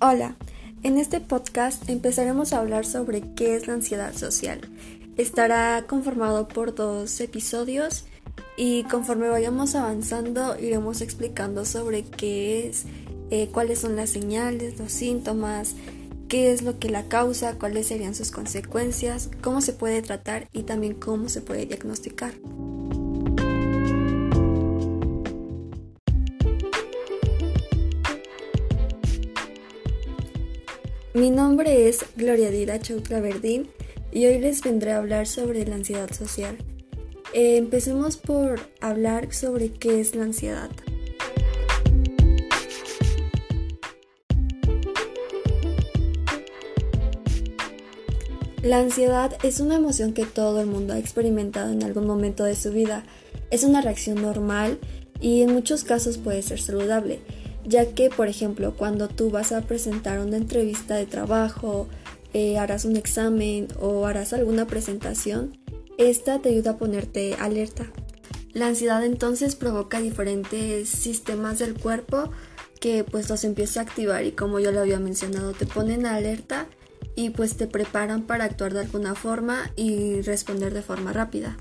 Hola, en este podcast empezaremos a hablar sobre qué es la ansiedad social. Estará conformado por dos episodios y conforme vayamos avanzando iremos explicando sobre qué es, eh, cuáles son las señales, los síntomas, qué es lo que la causa, cuáles serían sus consecuencias, cómo se puede tratar y también cómo se puede diagnosticar. Mi nombre es Gloria Dira Chautla Verdín y hoy les vendré a hablar sobre la ansiedad social. Eh, empecemos por hablar sobre qué es la ansiedad. La ansiedad es una emoción que todo el mundo ha experimentado en algún momento de su vida. Es una reacción normal y en muchos casos puede ser saludable ya que, por ejemplo, cuando tú vas a presentar una entrevista de trabajo, eh, harás un examen o harás alguna presentación, esta te ayuda a ponerte alerta. La ansiedad entonces provoca diferentes sistemas del cuerpo que pues los empieza a activar y como yo lo había mencionado te ponen alerta y pues te preparan para actuar de alguna forma y responder de forma rápida.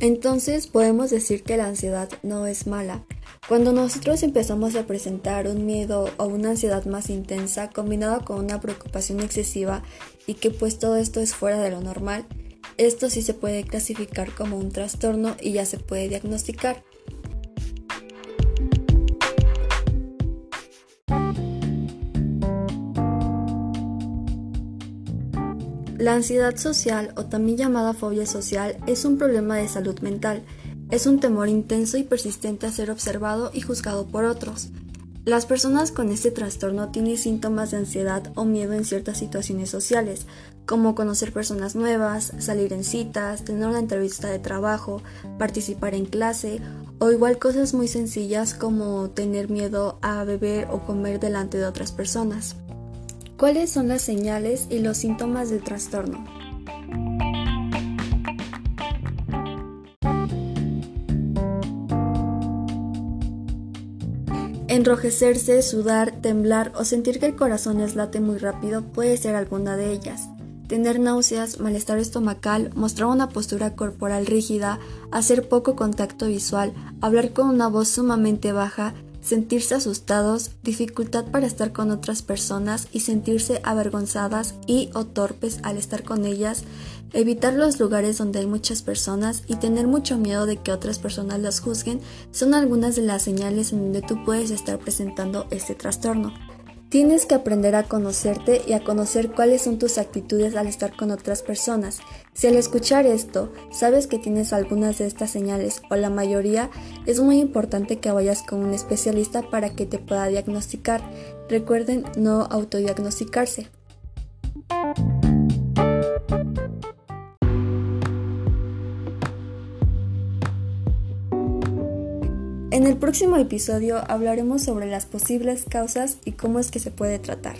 Entonces podemos decir que la ansiedad no es mala, cuando nosotros empezamos a presentar un miedo o una ansiedad más intensa combinada con una preocupación excesiva y que pues todo esto es fuera de lo normal, esto sí se puede clasificar como un trastorno y ya se puede diagnosticar. La ansiedad social o también llamada fobia social es un problema de salud mental es un temor intenso y persistente a ser observado y juzgado por otros. Las personas con este trastorno tienen síntomas de ansiedad o miedo en ciertas situaciones sociales, como conocer personas nuevas, salir en citas, tener una entrevista de trabajo, participar en clase o igual cosas muy sencillas como tener miedo a beber o comer delante de otras personas. ¿Cuáles son las señales y los síntomas del trastorno? Enrojecerse, sudar, temblar o sentir que el corazón les late muy rápido puede ser alguna de ellas. Tener náuseas, malestar estomacal, mostrar una postura corporal rígida, hacer poco contacto visual, hablar con una voz sumamente baja, sentirse asustados, dificultad para estar con otras personas y sentirse avergonzadas y o torpes al estar con ellas, evitar los lugares donde hay muchas personas y tener mucho miedo de que otras personas las juzguen son algunas de las señales en donde tú puedes estar presentando este trastorno. Tienes que aprender a conocerte y a conocer cuáles son tus actitudes al estar con otras personas. Si al escuchar esto sabes que tienes algunas de estas señales o la mayoría, es muy importante que vayas con un especialista para que te pueda diagnosticar. Recuerden no autodiagnosticarse. En el próximo episodio hablaremos sobre las posibles causas y cómo es que se puede tratar.